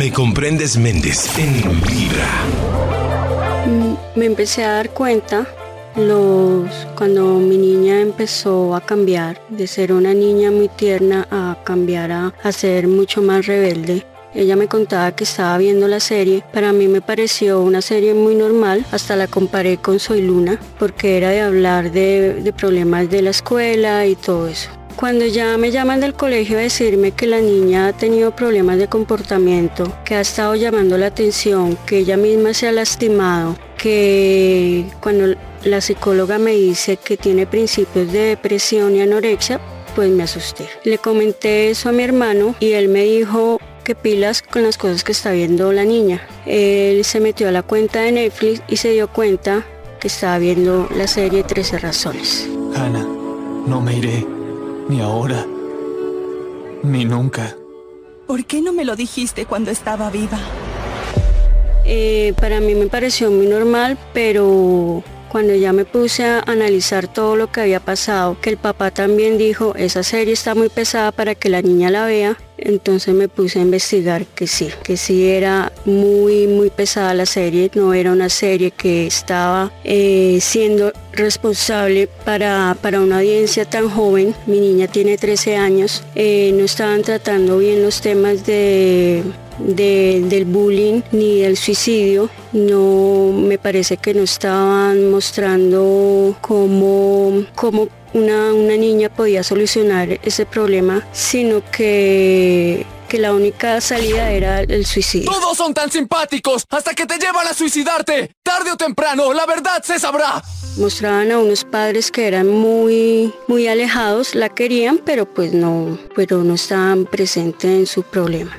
Me comprendes Méndez en Vibra. Mm, me empecé a dar cuenta los cuando mi niña empezó a cambiar de ser una niña muy tierna a cambiar a, a ser mucho más rebelde ella me contaba que estaba viendo la serie. Para mí me pareció una serie muy normal. Hasta la comparé con Soy Luna porque era de hablar de, problemas de la escuela y todo eso. Cuando ya me llaman del colegio a decirme que la niña ha tenido problemas de comportamiento, que ha estado llamando la atención, que ella misma se ha lastimado, que cuando la psicóloga me dice que tiene principios de depresión y anorexia, pues me asusté. Le comenté eso a mi hermano y él me dijo, que pilas con las cosas que está viendo la niña. Él se metió a la cuenta de Netflix y se dio cuenta que estaba viendo la serie 13 razones. Hannah, no me iré, ni ahora, ni nunca. ¿Por qué no me lo dijiste cuando estaba viva? Eh, para mí me pareció muy normal, pero cuando ya me puse a analizar todo lo que había pasado, que el papá también dijo, esa serie está muy pesada para que la niña la vea, entonces me puse a investigar que sí, que sí era muy, muy pesada la serie, no era una serie que estaba eh, siendo responsable para, para, una audiencia tan joven. Mi niña tiene 13 años, eh, no estaban tratando bien los temas de del bullying ni del suicidio. No me parece que no estaban mostrando cómo, cómo una, una niña podía solucionar ese problema, sino que que la única salida era el suicidio. Todos son tan simpáticos hasta que te llevan a suicidarte. Tarde o temprano, la verdad se sabrá. Mostraban a unos padres que eran muy, muy alejados, la querían, pero pues no, pero no estaban presentes en su problema.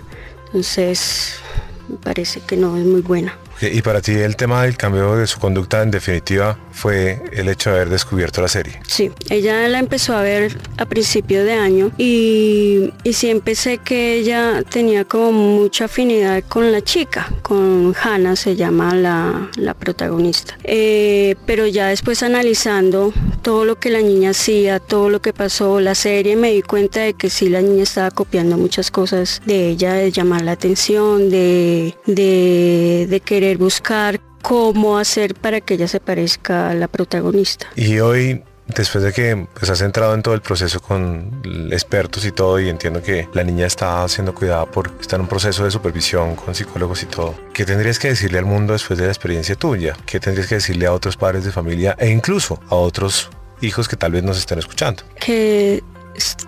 Entonces, me parece que no es muy buena. Y para ti el tema del cambio de su conducta en definitiva fue el hecho de haber descubierto la serie. Sí, ella la empezó a ver a principio de año y, y sí empecé que ella tenía como mucha afinidad con la chica, con Hannah se llama la, protagonista. Eh, pero ya después analizando todo lo que la niña hacía, todo lo que pasó, la serie, me di cuenta de que sí la niña estaba copiando muchas cosas de ella, de llamar la atención, de, de querer buscar cómo hacer para que ella se parezca a la protagonista. Y hoy después de que pues, has entrado en todo el proceso con expertos y todo y entiendo que la niña está siendo cuidada por está en un proceso de supervisión con psicólogos y todo ¿qué tendrías que decirle al mundo después de la experiencia tuya? ¿qué tendrías que decirle a otros padres de familia e incluso a otros hijos que tal vez nos estén escuchando? que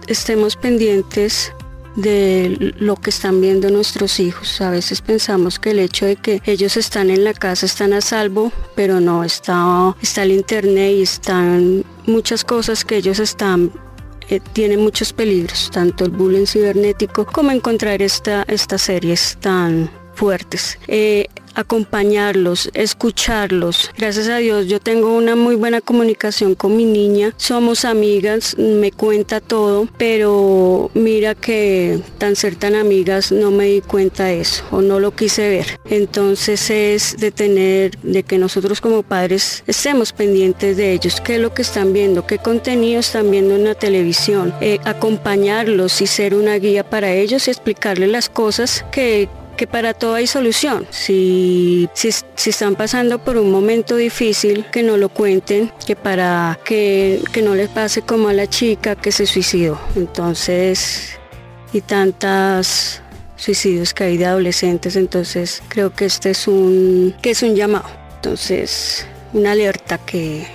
estemos pendientes de lo que están viendo nuestros hijos. A veces pensamos que el hecho de que ellos están en la casa están a salvo, pero no, está, está el internet y están muchas cosas que ellos están eh, tienen muchos peligros, tanto el bullying cibernético como encontrar esta, estas series tan fuertes. Eh, acompañarlos, escucharlos. Gracias a Dios yo tengo una muy buena comunicación con mi niña, somos amigas, me cuenta todo, pero mira que tan ser tan amigas no me di cuenta de eso o no lo quise ver. Entonces es de tener, de que nosotros como padres estemos pendientes de ellos, qué es lo que están viendo, qué contenido están viendo en la televisión, eh, acompañarlos y ser una guía para ellos y explicarles las cosas que que para todo hay solución. Si, si, están pasando por un momento difícil, que no lo cuenten, que para que, que no les pase como a la chica que se suicidó. Entonces, y tantas suicidios que hay de adolescentes, entonces creo que este es un, que es un llamado. Entonces, una alerta que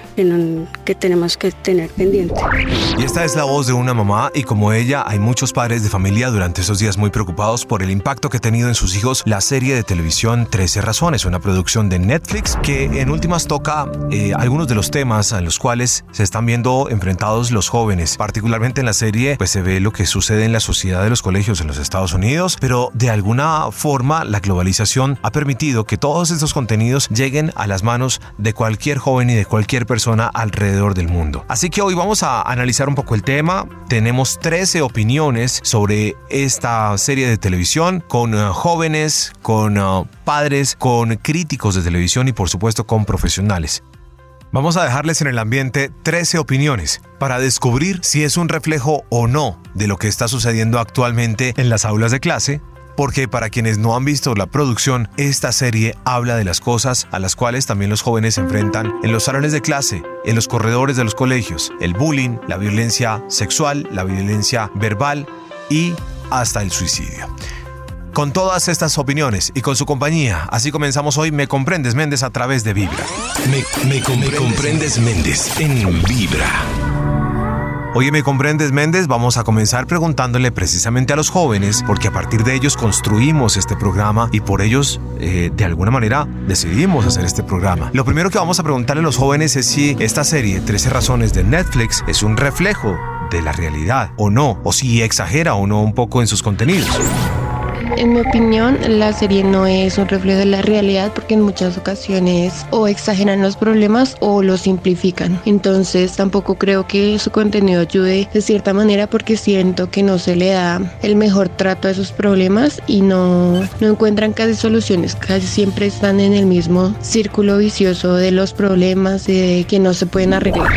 que, tenemos que tener pendiente. Y esta es la voz de una mamá y como ella hay muchos padres de familia durante estos días muy preocupados por el impacto que ha tenido en sus hijos la serie de televisión 13 razones, una producción de Netflix que en últimas toca eh, algunos de los temas a los cuales se están viendo enfrentados los jóvenes. Particularmente en la serie pues se ve lo que sucede en la sociedad de los colegios en los Estados Unidos, pero de alguna forma la globalización ha permitido que todos estos contenidos lleguen a las manos de cualquier joven y de cualquier persona alrededor del mundo. Así que hoy vamos a analizar un poco el tema. Tenemos 13 opiniones sobre esta serie de televisión con eh, jóvenes, con eh, padres, con críticos de televisión y por supuesto con profesionales. Vamos a dejarles en el ambiente 13 opiniones para descubrir si es un reflejo o no de lo que está sucediendo actualmente en las aulas de clase porque para quienes no han visto la producción, esta serie habla de las cosas a las cuales también los jóvenes se enfrentan en los salones de clase, en los corredores de los colegios, el bullying, la violencia sexual, la violencia verbal y hasta el suicidio. Con todas estas opiniones y con su compañía, así comenzamos hoy Me Comprendes Méndez a través de Vibra. Me, comprendes Méndez en Vibra. Hoy Me Comprendes Méndez vamos a comenzar preguntándole precisamente a los jóvenes, porque a partir de ellos construimos este programa y por ellos, eh, de alguna manera, decidimos hacer este programa. Lo primero que vamos a preguntarle a los jóvenes es si esta serie, 13 razones de Netflix, es un reflejo de la realidad o no, o si exagera o no un poco en sus contenidos. En mi opinión, la serie no es un reflejo de la realidad porque en muchas ocasiones o exageran los problemas o los simplifican. Entonces tampoco creo que su contenido ayude de cierta manera porque siento que no se le da el mejor trato a esos problemas y no, no encuentran casi soluciones. Casi siempre están en el mismo círculo vicioso de los problemas de que no se pueden arreglar.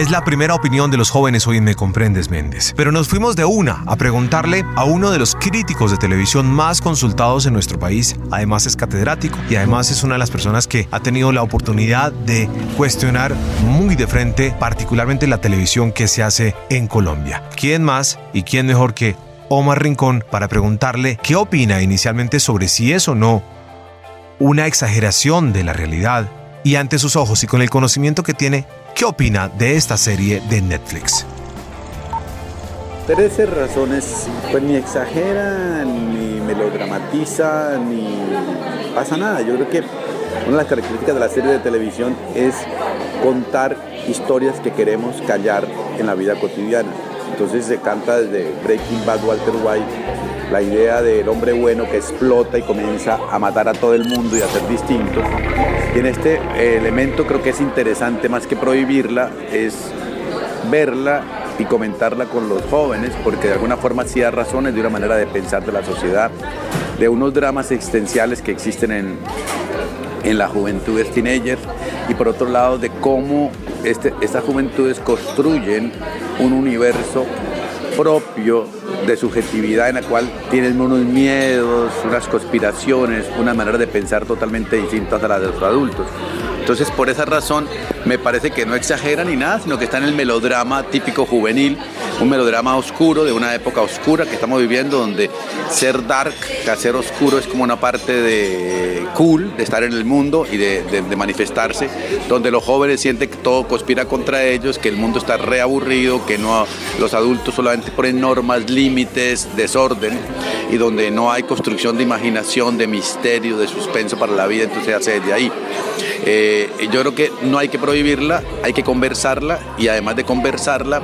Es la primera opinión de los jóvenes hoy en Me Comprendes Méndez. Pero nos fuimos de una a preguntarle a uno de los críticos de televisión más consultados en nuestro país. Además es catedrático y además es una de las personas que ha tenido la oportunidad de cuestionar muy de frente particularmente la televisión que se hace en Colombia. ¿Quién más y quién mejor que Omar Rincón para preguntarle qué opina inicialmente sobre si es o no una exageración de la realidad y ante sus ojos y con el conocimiento que tiene, ¿qué opina de esta serie de Netflix? 13 razones, pues ni exagera, ni melodramatiza, ni pasa nada. Yo creo que una de las características de la serie de televisión es contar historias que queremos callar en la vida cotidiana. Entonces se canta desde Breaking Bad, Walter White, la idea del hombre bueno que explota y comienza a matar a todo el mundo y a ser distinto. Y en este eh, elemento creo que es interesante más que prohibirla, es verla y comentarla con los jóvenes, porque de alguna forma sí da razones de una manera de pensar de la sociedad, de unos dramas existenciales que existen en, en la juventud teenager y por otro lado de cómo este, estas juventudes construyen un universo propio de subjetividad en la cual tienen unos miedos, unas conspiraciones, una manera de pensar totalmente distintas a la de los adultos. Entonces, por esa razón, me parece que no exagera ni nada, sino que está en el melodrama típico juvenil, un melodrama oscuro de una época oscura que estamos viviendo, donde ser dark, ser oscuro es como una parte de cool, de estar en el mundo y de, manifestarse, donde los jóvenes sienten que todo conspira contra ellos, que el mundo está reaburrido, que no, los adultos solamente ponen normas, límites, desorden, y donde no hay construcción de imaginación, de misterio, de suspenso para la vida, entonces hace desde ahí. Eh, yo creo que no hay que prohibirla, hay que conversarla y además de conversarla,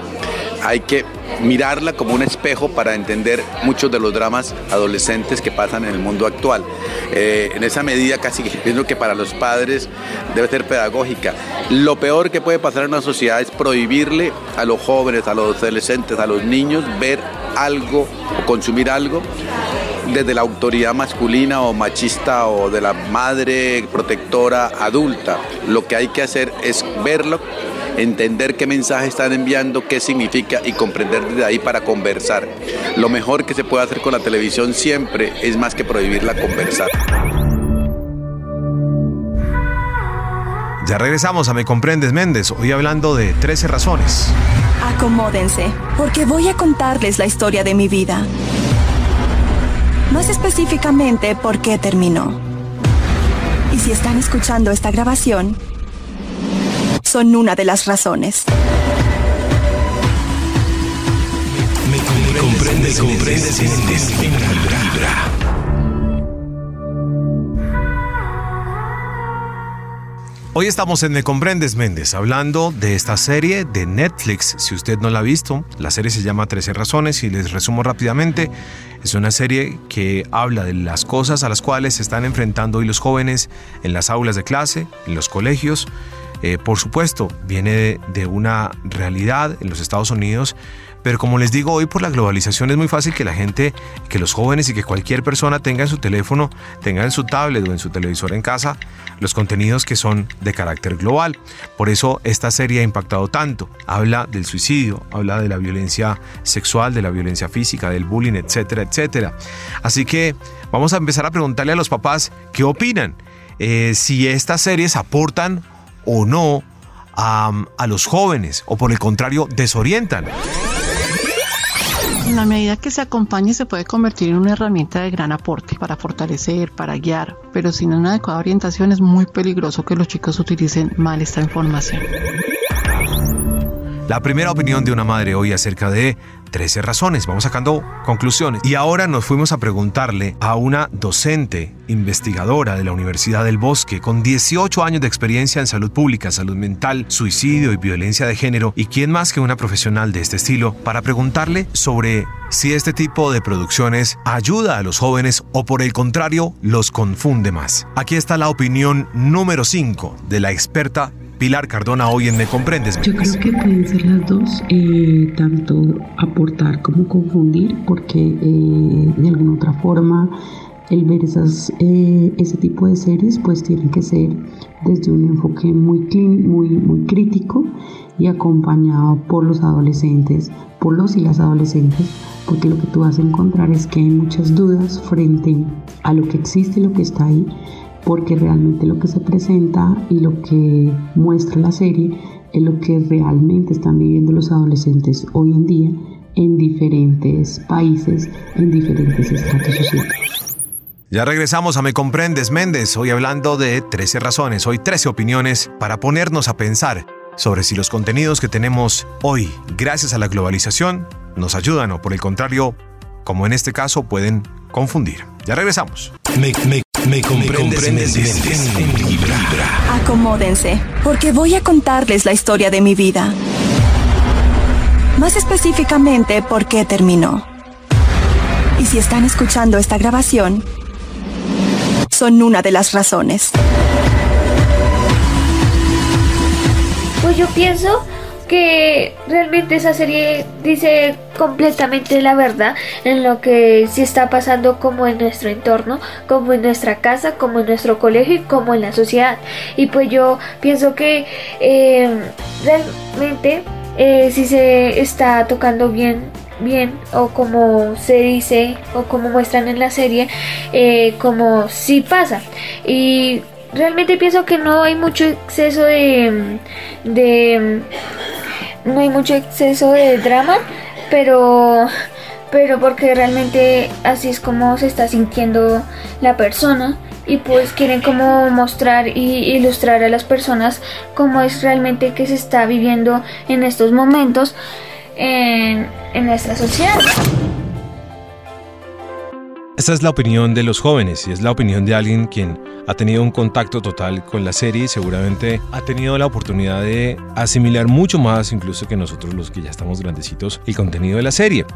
hay que mirarla como un espejo para entender muchos de los dramas adolescentes que pasan en el mundo actual. Eh, en esa medida casi pienso que para los padres debe ser pedagógica. Lo peor que puede pasar en una sociedad es prohibirle a los jóvenes, a los adolescentes, a los niños ver algo o consumir algo desde la autoridad masculina o machista o de la madre protectora adulta. Lo que hay que hacer es verlo, entender qué mensaje están enviando, qué significa y comprender desde ahí para conversar. Lo mejor que se puede hacer con la televisión siempre es más que prohibirla conversar. Ya regresamos a Me Comprendes Méndez, hoy hablando de 13 razones. Acomódense, porque voy a contarles la historia de mi vida más específicamente por qué terminó. Y si están escuchando esta grabación, son una de las razones. Me, comprende, Hoy estamos en Me Comprendes Méndez hablando de esta serie de Netflix. Si usted no la ha visto, la serie se llama 13 razones y les resumo rápidamente. Es una serie que habla de las cosas a las cuales se están enfrentando hoy los jóvenes en las aulas de clase, en los colegios. Eh, por supuesto, viene de, una realidad en los Estados Unidos, Pero como les digo, hoy por la globalización es muy fácil que la gente, que los jóvenes y que cualquier persona tenga en su teléfono, tenga en su tablet o en su televisor en casa los contenidos que son de carácter global. Por eso esta serie ha impactado tanto. Habla del suicidio, habla de la violencia sexual, de la violencia física, del bullying, etcétera, etcétera. Así que vamos a empezar a preguntarle a los papás qué opinan. Eh, si estas series aportan o no a, a los jóvenes o por el contrario desorientan. En la medida que se acompañe se puede convertir en una herramienta de gran aporte para fortalecer, para guiar, pero sin una adecuada orientación es muy peligroso que los chicos utilicen mal esta información. La primera opinión de una madre hoy acerca de 13 razones. Vamos sacando conclusiones. Y ahora nos fuimos a preguntarle a una docente investigadora de la Universidad del Bosque con 18 años de experiencia en salud pública, salud mental, suicidio y violencia de género. ¿Y quién más que una profesional de este estilo? Para preguntarle sobre si este tipo de producciones ayuda a los jóvenes o por el contrario los confunde más. Aquí está la opinión número 5 de la experta Pilar Cardona hoy en Me Comprendes. Yo creo que pueden ser las dos, eh, tanto aportar como confundir, porque eh, de alguna otra forma el ver esas, eh, ese tipo de series pues tienen que ser desde un enfoque muy, muy, muy crítico y acompañado por los adolescentes, por los y las adolescentes, porque lo que tú vas a encontrar es que hay muchas dudas frente a lo que existe y lo que está ahí porque realmente lo que se presenta y lo que muestra la serie es lo que realmente están viviendo los adolescentes hoy en día en diferentes países, en diferentes estratos sociales. Ya regresamos a Me Comprendes Méndez, hoy hablando de 13 razones, hoy 13 opiniones para ponernos a pensar sobre si los contenidos que tenemos hoy, gracias a la globalización, nos ayudan o por el contrario, como en este caso, pueden confundir. Ya regresamos. Me, me comprendes, en Vibra. Acomódense, porque voy a contarles la historia de mi vida. Más específicamente, por qué terminó. Y si están escuchando esta grabación, son una de las razones. Pues yo pienso que realmente esa serie dice completamente la verdad en lo que sí está pasando como en nuestro entorno, como en nuestra casa, como en nuestro colegio y como en la sociedad. Y pues yo pienso que eh, realmente eh, si se está tocando bien bien o como se dice o como muestran en la serie eh, como si pasa y realmente pienso que no hay mucho exceso de, de no hay mucho exceso de drama, pero pero porque realmente así es como se está sintiendo la persona y pues quieren como mostrar y ilustrar a las personas cómo es realmente que se está viviendo en estos momentos en, en nuestra sociedad. Esta es la opinión de los jóvenes y es la opinión de alguien quien ha tenido un contacto total con la serie y seguramente ha tenido la oportunidad de asimilar mucho más incluso que nosotros los que ya estamos grandecitos el contenido de la serie.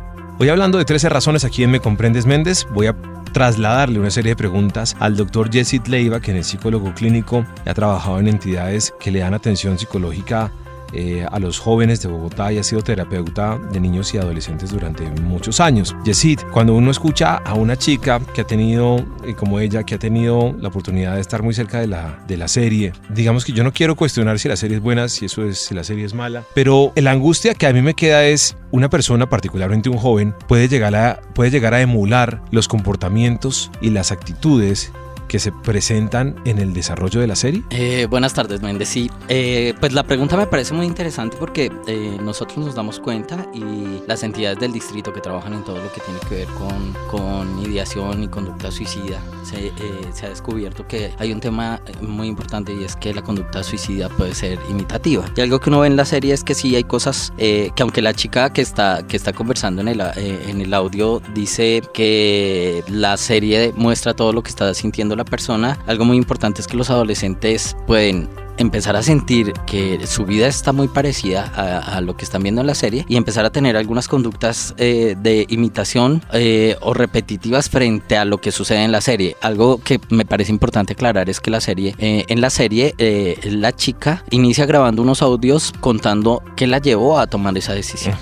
Hoy hablando de 13 razones aquí en Me Comprendes Méndez, voy a trasladarle una serie de preguntas al doctor Jesse Leiva, quien es psicólogo clínico y ha trabajado en entidades que le dan atención psicológica eh, a los jóvenes de Bogotá y ha sido terapeuta de niños y adolescentes durante muchos años. Yesid, cuando uno escucha a una chica que ha tenido, eh, como ella, que ha tenido la oportunidad de estar muy cerca de la, de la serie, digamos que yo no quiero cuestionar si la serie es buena, si eso es, si la serie es mala, pero la angustia que a mí me queda es una persona, particularmente un joven, puede llegar a, puede llegar a emular los comportamientos y las actitudes que se presentan en el desarrollo de la serie? Eh, buenas tardes, Méndez. Sí, eh, pues la pregunta me parece muy interesante porque eh, nosotros nos damos cuenta y las entidades del distrito que trabajan en todo lo que tiene que ver con, con ideación y conducta suicida, se, se, ha descubierto que hay un tema muy importante y es que la conducta suicida puede ser imitativa. Y algo que uno ve en la serie es que sí hay cosas que aunque la chica que está, que está conversando en el, en el audio dice que la serie muestra todo lo que está sintiendo persona, algo muy importante es que los adolescentes pueden empezar a sentir que su vida está muy parecida a, lo que están viendo en la serie y empezar a tener algunas conductas eh, de imitación eh, o repetitivas frente a lo que sucede en la serie. Algo que me parece importante aclarar es que la serie, eh, en la serie, la chica inicia grabando unos audios contando qué la llevó a tomar esa decisión.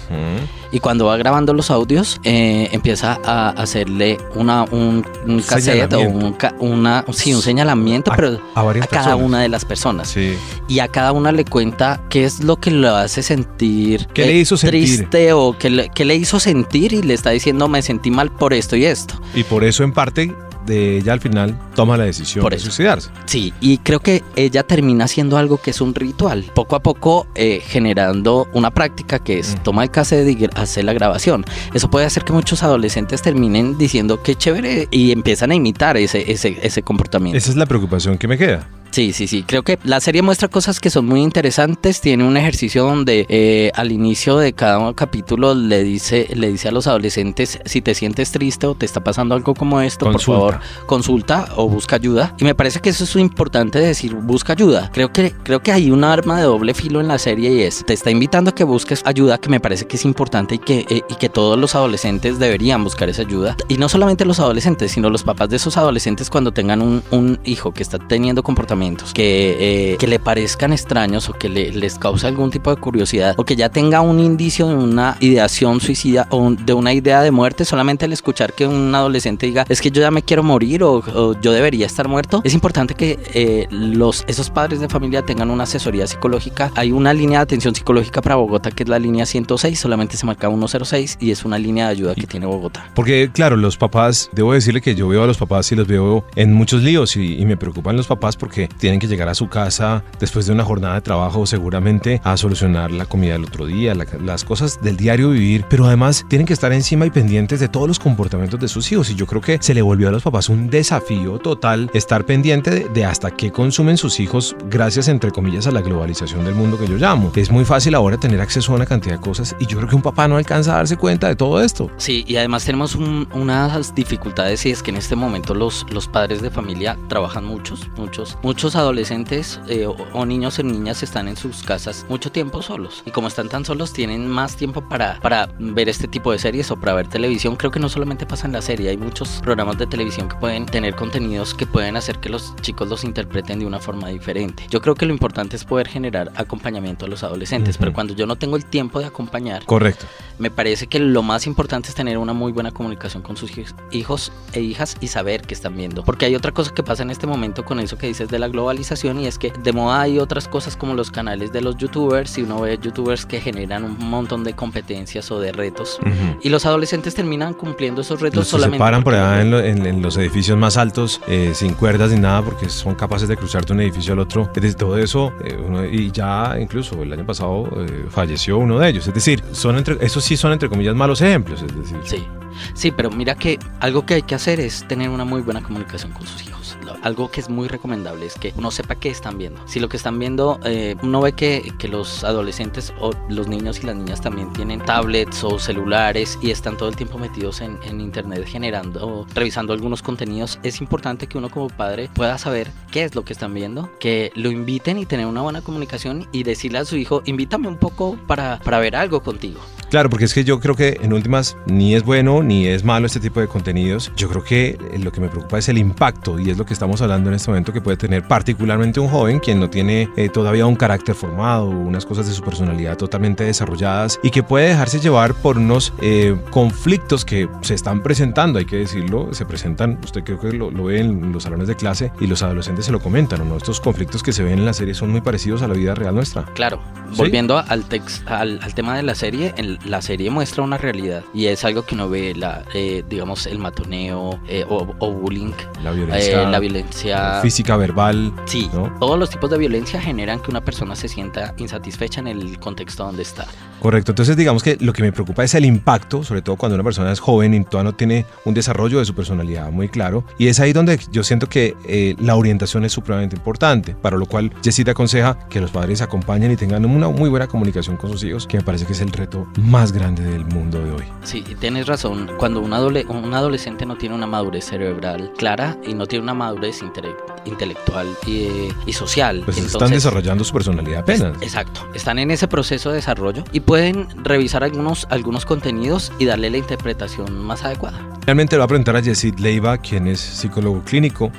Y cuando va grabando los audios, eh, empieza a hacerle una, un, un cassette o un, una, sí, un señalamiento, pero a cada personas. una de las personas. Sí. Y a cada una le cuenta qué es lo que lo hace sentir, ¿Qué le hizo sentir? triste o qué le, qué le hizo sentir y le está diciendo me sentí mal por esto y esto. Y por eso en parte de ella al final toma la decisión Por de suicidarse. Sí, y creo que ella termina haciendo algo que es un ritual, poco a poco eh, generando una práctica que es toma el cassette y gra- hace la grabación. Eso puede hacer que muchos adolescentes terminen diciendo qué chévere y empiezan a imitar ese, ese, ese comportamiento. Esa es la preocupación que me queda. Sí, sí, sí. Creo que la serie muestra cosas que son muy interesantes. Tiene un ejercicio donde eh, al inicio de cada capítulo le dice, le dice a los adolescentes si te sientes triste o te está pasando algo como esto, Consulta. por favor consulta o busca ayuda. Y me parece que eso es importante decir busca ayuda. Creo que creo que hay un arma de doble filo en la serie y es te está invitando a que busques ayuda, que me parece que es importante y que eh, y que todos los adolescentes deberían buscar esa ayuda. Y no solamente los adolescentes, sino los papás de esos adolescentes cuando tengan un, un hijo que está teniendo comportamientos que, eh, que le parezcan extraños o que le- les cause algún tipo de curiosidad o que ya tenga un indicio de una ideación suicida o un- de una idea de muerte, solamente al escuchar que un adolescente diga es que yo ya me quiero morir o, o yo debería estar muerto, es importante que eh, los, esos padres de familia tengan una asesoría psicológica. Hay una línea de atención psicológica para Bogotá que es la línea 106, solamente se marca 106 y es una línea de ayuda que tiene Bogotá. Porque, claro, los papás, debo decirle que yo veo a los papás y los veo en muchos líos y, y me preocupan los papás porque tienen que llegar a su casa después de una jornada de trabajo seguramente a solucionar la comida del otro día, la- las cosas del diario vivir, pero además tienen que estar encima y pendientes de todos los comportamientos de sus hijos y yo creo que se le volvió a los papás un desafío total estar pendiente de, hasta qué consumen sus hijos gracias, entre comillas, a la globalización del mundo que yo llamo. Es muy fácil ahora tener acceso a una cantidad de cosas y yo creo que un papá no alcanza a darse cuenta de todo esto. Sí, y además tenemos un- unas dificultades y es que en este momento los, los padres de familia trabajan muchos, muchos, muchos adolescentes eh, o, o niños y niñas están en sus casas mucho tiempo solos y como están tan solos tienen más tiempo para, para ver este tipo de series o para ver televisión. Creo que no solamente pasa en la serie, hay muchos programas de televisión que pueden tener contenidos que pueden hacer que los chicos los interpreten de una forma diferente. Yo creo que lo importante es poder generar acompañamiento a los adolescentes, Ujú. pero cuando yo no tengo el tiempo de acompañar, Correcto. me parece que lo más importante es tener una muy buena comunicación con sus hij- hijos e hijas y saber qué están viendo. Porque hay otra cosa que pasa en este momento con eso que dices de la globalización y es que de moda hay otras cosas como los canales de los youtubers y uno ve youtubers que generan un montón de competencias o de retos. Y los adolescentes terminan cumpliendo esos retos Los que se solamente. paran por allá en, lo- en- en los edificios más altos, eh, sin cuerdas ni nada, porque son capaces de cruzar de un edificio al otro. De todo eso, eh, uno- y ya incluso el año pasado eh, falleció uno de ellos. Es decir, son entre, esos sí son entre comillas malos ejemplos. Es decir, Sí, sí, pero mira que algo que hay que hacer es tener una muy buena comunicación con sus hijos. Algo que es muy recomendable es que uno sepa qué están viendo. Si lo que están viendo, eh, uno ve que, que los adolescentes o los niños y las niñas también tienen tablets o celulares y están todo el tiempo metidos en, en internet generando, revisando algunos contenidos, es importante que uno como padre pueda saber qué es lo que están viendo, que lo inviten y tener una buena comunicación y decirle a su hijo, invítame un poco para, para ver algo contigo. Claro, porque es que yo creo que en últimas ni es bueno ni es malo este tipo de contenidos. Yo creo que eh, lo que me preocupa es el impacto y es lo que estamos hablando en este momento que puede tener particularmente un joven quien no tiene eh, todavía un carácter formado, unas cosas de su personalidad totalmente desarrolladas y que puede dejarse llevar por unos eh, conflictos que se están presentando, hay que decirlo, se presentan, usted creo que lo, lo ve en los salones de clase y los adolescentes se lo comentan, ¿o ¿no? Estos conflictos que se ven en la serie son muy parecidos a la vida real nuestra. Claro, ¿Sí? volviendo al, tex- al, al tema de la serie, en- la serie muestra una realidad y es algo que uno ve, la, eh, digamos, el matoneo eh, o, o bullying, La violencia, eh, la violencia física, verbal. Sí, ¿no? todos los tipos de violencia generan que una persona se sienta insatisfecha en el contexto donde está. Correcto, entonces digamos que lo que me preocupa es el impacto, sobre todo cuando una persona es joven y todavía no tiene un desarrollo de su personalidad muy claro. Y es ahí donde yo siento que eh, la orientación es supremamente importante, para lo cual Jessita aconseja que los padres acompañen y tengan una muy buena comunicación con sus hijos, que me parece que es el reto más grande del mundo de hoy. Sí, tienes razón. Cuando un, adole- un adolescente no tiene una madurez cerebral clara y no tiene una madurez intele- intelectual y, y social, Pues están entonces- desarrollando su personalidad apenas. Exacto, están en ese proceso de desarrollo y pueden revisar algunos, algunos contenidos y darle la interpretación más adecuada. Realmente le voy a preguntar a Jessit Leiva, quien es psicólogo clínico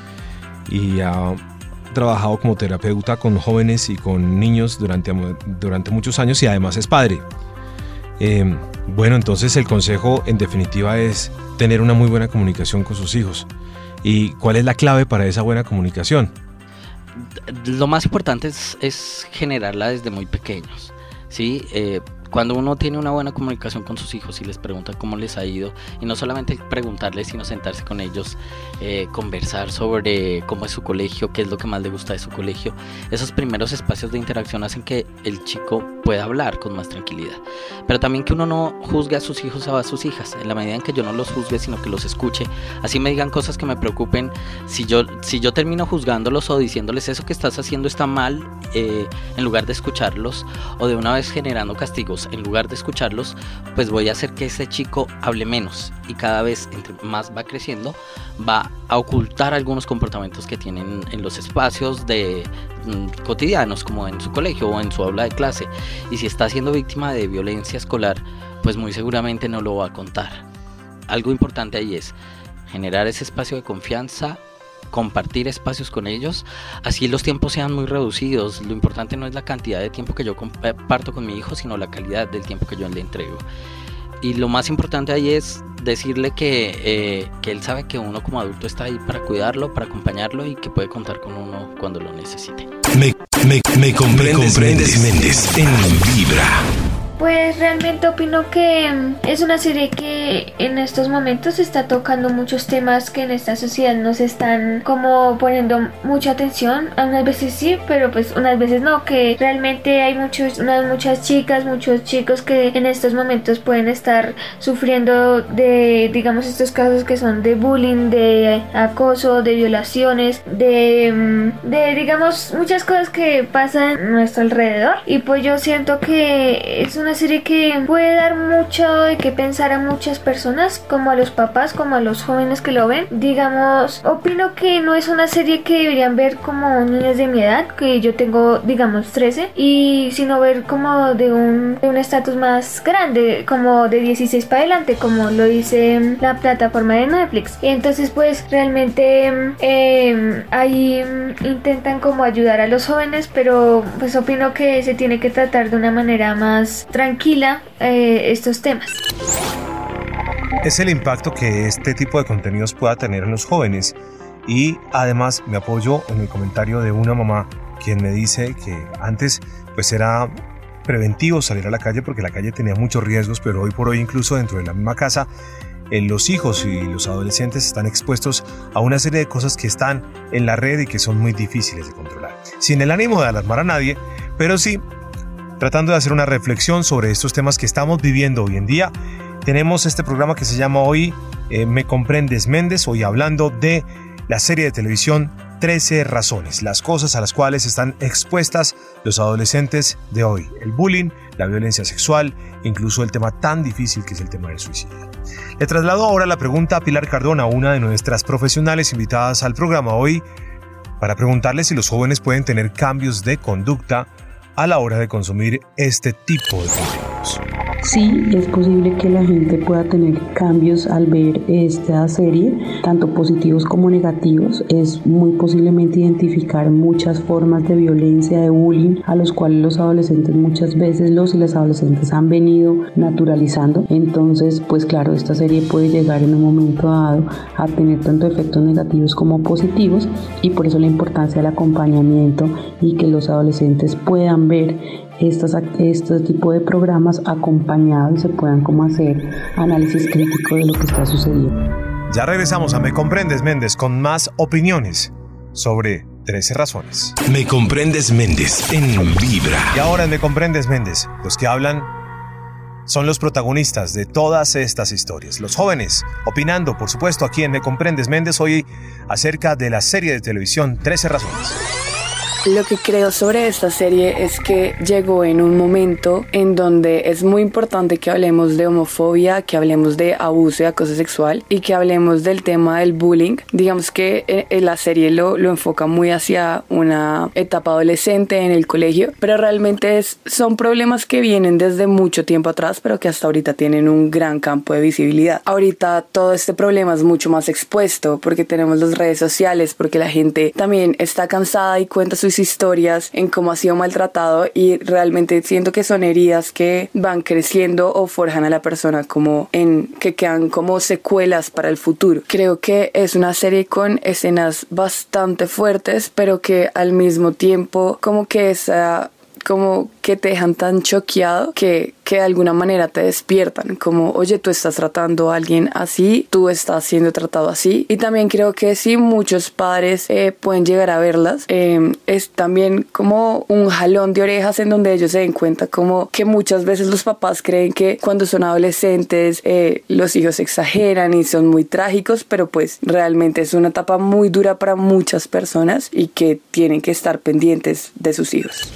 y ha trabajado como terapeuta con jóvenes y con niños durante, durante muchos años y además es padre. Eh, bueno, entonces el consejo en definitiva es tener una muy buena comunicación con sus hijos. ¿Y cuál es la clave para esa buena comunicación? Lo más importante es, generarla desde muy pequeños. ¿sí? Eh, cuando uno tiene una buena comunicación con sus hijos y les pregunta cómo les ha ido, y no solamente preguntarles, sino sentarse con ellos, eh, conversar sobre cómo es su colegio, qué es lo que más le gusta de su colegio, esos primeros espacios de interacción hacen que el chico pueda hablar con más tranquilidad. Pero también que uno no juzgue a sus hijos o a sus hijas, en la medida en que yo no los juzgue, sino que los escuche, así me digan cosas que me preocupen, si yo, si yo termino juzgándolos o diciéndoles eso que estás haciendo está mal, eh, en lugar de escucharlos, o de una vez generando castigos, en lugar de escucharlos, pues voy a hacer que ese chico hable menos. Y cada vez más va creciendo va a ocultar algunos comportamientos que tienen en los espacios de mm, cotidianos como en su colegio o en su aula de clase. Y si está siendo víctima de violencia escolar pues muy seguramente no lo va a contar. Algo importante ahí es generar ese espacio de confianza compartir espacios con ellos, así los tiempos sean muy reducidos. Lo importante no es la cantidad de tiempo que yo comparto con mi hijo, sino la calidad del tiempo que yo le entrego. Y lo más importante ahí es decirle que, eh, que él sabe que uno como adulto está ahí para cuidarlo, para acompañarlo y que puede contar con uno cuando lo necesite. Me, me, me comprendes, Méndez, en Vibra. Pues realmente opino que es una serie que en estos momentos está tocando muchos temas que en esta sociedad nos están como poniendo mucha atención. Unas veces sí, pero pues unas veces no, que realmente hay muchos, unas, muchas chicas, muchos chicos que en estos momentos pueden estar sufriendo de, digamos, estos casos que son de bullying, de acoso, de violaciones, de, mm, de digamos, muchas cosas que pasan a nuestro alrededor. Y pues yo siento que es una una serie que puede dar mucho de que pensar a muchas personas, como a los papás, como a los jóvenes que lo ven. Digamos, opino que no es una serie que deberían ver como niños de mi edad, que yo tengo, digamos, 13, y sino ver como de un estatus más grande, como de 16 para adelante, como lo dice la plataforma de Netflix. Y entonces, pues realmente eh, ahí intentan como ayudar a los jóvenes, pero pues opino que se tiene que tratar de una manera más tranquila eh, estos temas. Es el impacto que este tipo de contenidos pueda tener en los jóvenes y además me apoyo en el comentario de una mamá quien me dice que antes pues era preventivo salir a la calle porque la calle tenía muchos riesgos, pero hoy por hoy incluso dentro de la misma casa eh, los hijos y los adolescentes están expuestos a una serie de cosas que están en la red y que son muy difíciles de controlar. Sin el ánimo de alarmar a nadie, pero sí tratando de hacer una reflexión sobre estos temas que estamos viviendo hoy en día. Tenemos este programa que se llama hoy eh, Me Comprendes Méndez, hoy hablando de la serie de televisión 13 razones, las cosas a las cuales están expuestas los adolescentes de hoy, el bullying, la violencia sexual, incluso el tema tan difícil que es el tema del suicidio. Le traslado ahora la pregunta a Pilar Cardona, una de nuestras profesionales invitadas al programa hoy, para preguntarle si los jóvenes pueden tener cambios de conducta a la hora de consumir este tipo de contenidos. Sí, es posible que la gente pueda tener cambios al ver esta serie, tanto positivos como negativos. Es muy posiblemente identificar muchas formas de violencia, de bullying, a los cuales los adolescentes muchas veces los y las adolescentes han venido naturalizando. Entonces, pues claro, esta serie puede llegar en un momento dado a tener tanto efectos negativos como positivos y por eso la importancia del acompañamiento y que los adolescentes puedan ver estos, este tipo de programas acompañados y se puedan como hacer análisis crítico de lo que está sucediendo. Ya regresamos a Me Comprendes Méndez con más opiniones sobre 13 razones. Me Comprendes Méndez en Vibra. Y ahora en Me Comprendes Méndez, los que hablan son los protagonistas de todas estas historias. Los jóvenes, opinando, por supuesto, aquí en Me Comprendes Méndez hoy acerca de la serie de televisión 13 razones. Lo que creo sobre esta serie es que llegó en un momento en donde es muy importante que hablemos de homofobia, que hablemos de abuso y acoso sexual y que hablemos del tema del bullying. Digamos que eh, la serie lo, lo enfoca muy hacia una etapa adolescente en el colegio, pero realmente es, son problemas que vienen desde mucho tiempo atrás, pero que hasta ahorita tienen un gran campo de visibilidad. Ahorita todo este problema es mucho más expuesto porque tenemos las redes sociales, porque la gente también está cansada y cuenta su sus historias, en cómo ha sido maltratado y realmente siento que son heridas que van creciendo o forjan a la persona como en que quedan como secuelas para el futuro. Creo que es una serie con escenas bastante fuertes, pero que al mismo tiempo como que esa como que te dejan tan choqueado que, que de alguna manera te despiertan, como, oye, tú estás tratando a alguien así, tú estás siendo tratado así. Y también creo que sí, muchos padres eh, pueden llegar a verlas. Em, es también como un jalón de orejas en donde ellos se den cuenta como que muchas veces los papás creen que cuando son adolescentes eh, los hijos exageran y son muy trágicos, pero pues realmente es una etapa muy dura para muchas personas y que tienen que estar pendientes de sus hijos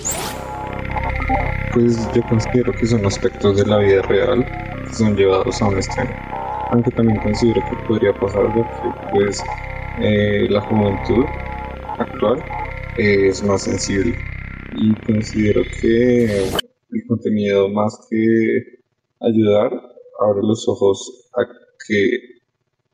pues yo considero que son aspectos de la vida real que son llevados a un extremo. Aunque también considero que podría pasar de que pues eh, la juventud actual es más sensible y considero que el contenido más que ayudar abre los ojos a que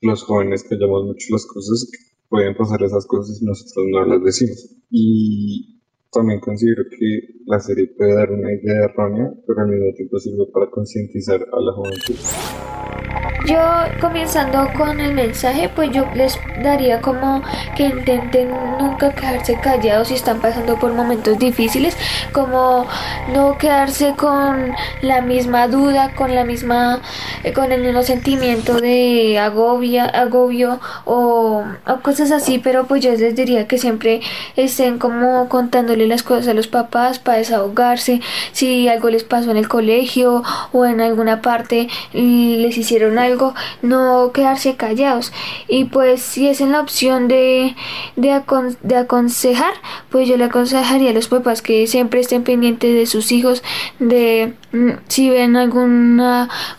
los jóvenes callamos mucho las cosas pueden pasar esas cosas y nosotros no las decimos y también considero que la serie puede dar una idea errónea, pero al mismo tiempo sirve para concientizar a la juventud. Yo comenzando con el mensaje, pues yo les daría como que intenten nunca quedarse callados si están pasando por momentos difíciles, como no quedarse con la misma duda, con la misma, eh, con el mismo sentimiento de agobia, agobio o, o cosas así, pero pues yo les diría que siempre estén como contándole las cosas a los papás para desahogarse, si algo les pasó en el colegio o en alguna parte les hicieron algo no quedarse callados. Y pues si es en la opción de, de, de aconsejar, pues yo le aconsejaría a los papás que siempre estén pendientes de sus hijos, de mm, si ven algún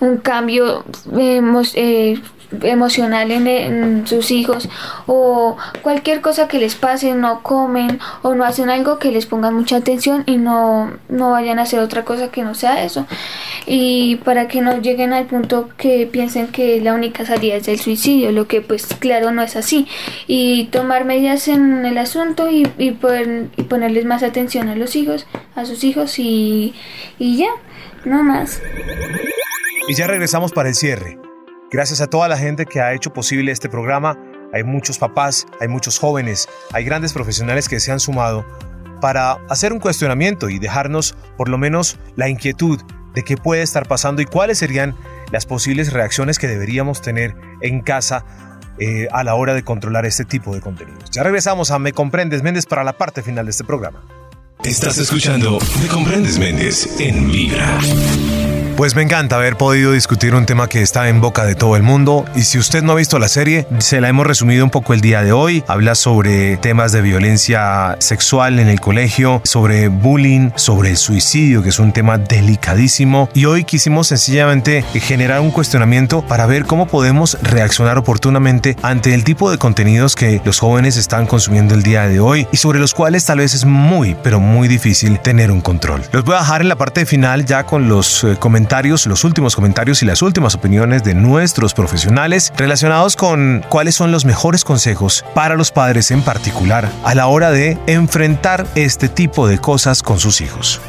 un cambio eh, emocional en, sus hijos o cualquier cosa que les pase, no comen o no hacen algo que les pongan mucha atención y no, no vayan a hacer otra cosa que no sea eso. Y para que no lleguen al punto que piensen que la única salida es el suicidio, lo que pues claro no es así. Y tomar medidas en el asunto y, y, poder, ponerles más atención a los hijos, a sus hijos y, y ya, no más. Y ya regresamos para el cierre. Gracias a toda la gente que ha hecho posible este programa. Hay muchos papás, hay muchos jóvenes, hay grandes profesionales que se han sumado para hacer un cuestionamiento y dejarnos por lo menos la inquietud de qué puede estar pasando y cuáles serían las posibles reacciones que deberíamos tener en casa eh, a la hora de controlar este tipo de contenidos. Ya regresamos a Me Comprendes Méndez para la parte final de este programa. Estás escuchando Me Comprendes Méndez en Vibra. Pues me encanta haber podido discutir un tema que está en boca de todo el mundo y si usted no ha visto la serie, se la hemos resumido un poco el día de hoy. Habla sobre temas de violencia sexual en el colegio, sobre bullying, sobre el suicidio, que es un tema delicadísimo y hoy quisimos sencillamente generar un cuestionamiento para ver cómo podemos reaccionar oportunamente ante el tipo de contenidos que los jóvenes están consumiendo el día de hoy y sobre los cuales tal vez es muy, pero muy difícil tener un control. Los voy a dejar en la parte final ya con los eh, los últimos comentarios y las últimas opiniones de nuestros profesionales relacionados con cuáles son los mejores consejos para los padres en particular a la hora de enfrentar este tipo de cosas con sus hijos.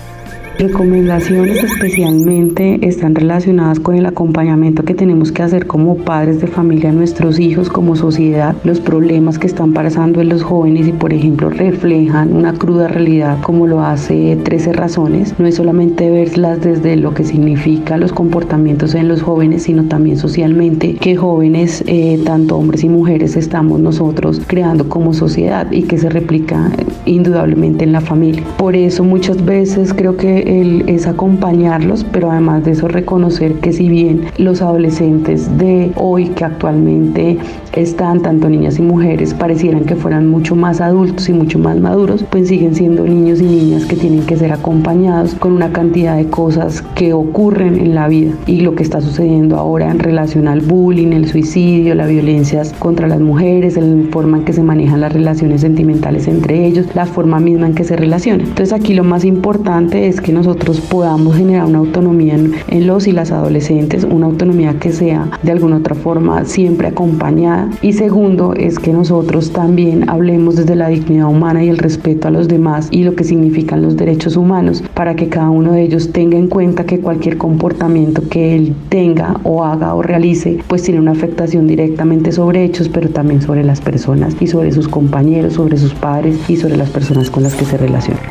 Recomendaciones especialmente están relacionadas con el acompañamiento que tenemos que hacer como padres de familia a nuestros hijos, como sociedad, los problemas que están pasando en los jóvenes y por ejemplo reflejan una cruda realidad como lo hace 13 razones. No es solamente verlas desde lo que significa los comportamientos en los jóvenes, sino también socialmente que jóvenes, eh, tanto hombres y mujeres, estamos nosotros creando como sociedad y que se replica indudablemente en la familia. Por eso muchas veces creo que es acompañarlos, pero además de eso reconocer que si bien los adolescentes de hoy que actualmente están, tanto niñas y mujeres, parecieran que fueran mucho más adultos y mucho más maduros, pues siguen siendo niños y niñas que tienen que ser acompañados con una cantidad de cosas que ocurren en la vida y lo que está sucediendo ahora en relación al bullying, el suicidio, las violencias contra las mujeres, la forma en que se manejan las relaciones sentimentales entre ellos, la forma misma en que se relacionan. Entonces aquí lo más importante es que nosotros podamos generar una autonomía en, en los y las adolescentes, una autonomía que sea de alguna otra forma siempre acompañada. Y segundo es que nosotros también hablemos desde la dignidad humana y el respeto a los demás y lo que significan los derechos humanos para que cada uno de ellos tenga en cuenta que cualquier comportamiento que él tenga o haga o realice pues tiene una afectación directamente sobre hechos pero también sobre las personas y sobre sus compañeros, sobre sus padres y sobre las personas con las que se relacionan.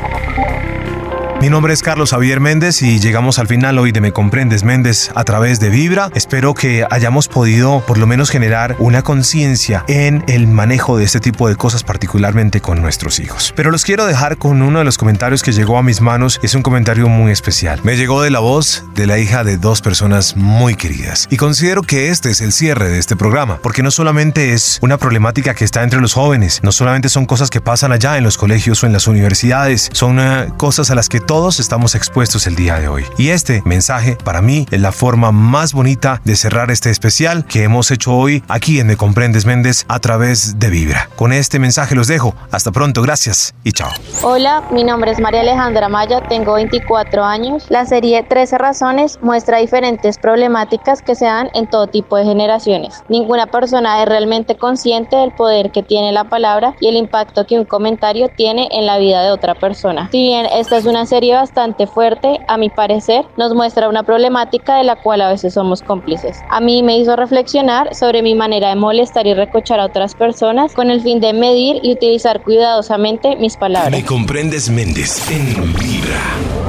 Mi nombre es Carlos Javier Méndez y llegamos al final hoy de Me Comprendes Méndez a través de Vibra. Espero que hayamos podido por lo menos generar una conciencia en el manejo de este tipo de cosas, particularmente con nuestros hijos. Pero los quiero dejar con uno de los comentarios que llegó a mis manos. Es un comentario muy especial. Me llegó de la voz de la hija de dos personas muy queridas. Y considero que este es el cierre de este programa, porque no solamente es una problemática que está entre los jóvenes, no solamente son cosas que pasan allá en los colegios o en las universidades, son uh, cosas a las que todos estamos expuestos el día de hoy. Y este mensaje para mí es la forma más bonita de cerrar este especial que hemos hecho hoy aquí en Me Comprendes Méndez a través de Vibra. Con este mensaje los dejo. Hasta pronto, gracias y chao. Hola, mi nombre es María Alejandra Maya, tengo 24 años. La serie 13 razones muestra diferentes problemáticas que se dan en todo tipo de generaciones. Ninguna persona es realmente consciente del poder que tiene la palabra y el impacto que un comentario tiene en la vida de otra persona. Si bien esta es una serie bastante fuerte, a mi parecer, nos muestra una problemática de la cual a veces somos cómplices. A mí me hizo reflexionar sobre mi manera de molestar y recochar a otras personas con el fin de medir y utilizar cuidadosamente mis palabras. Me comprendes Méndez en Vibra.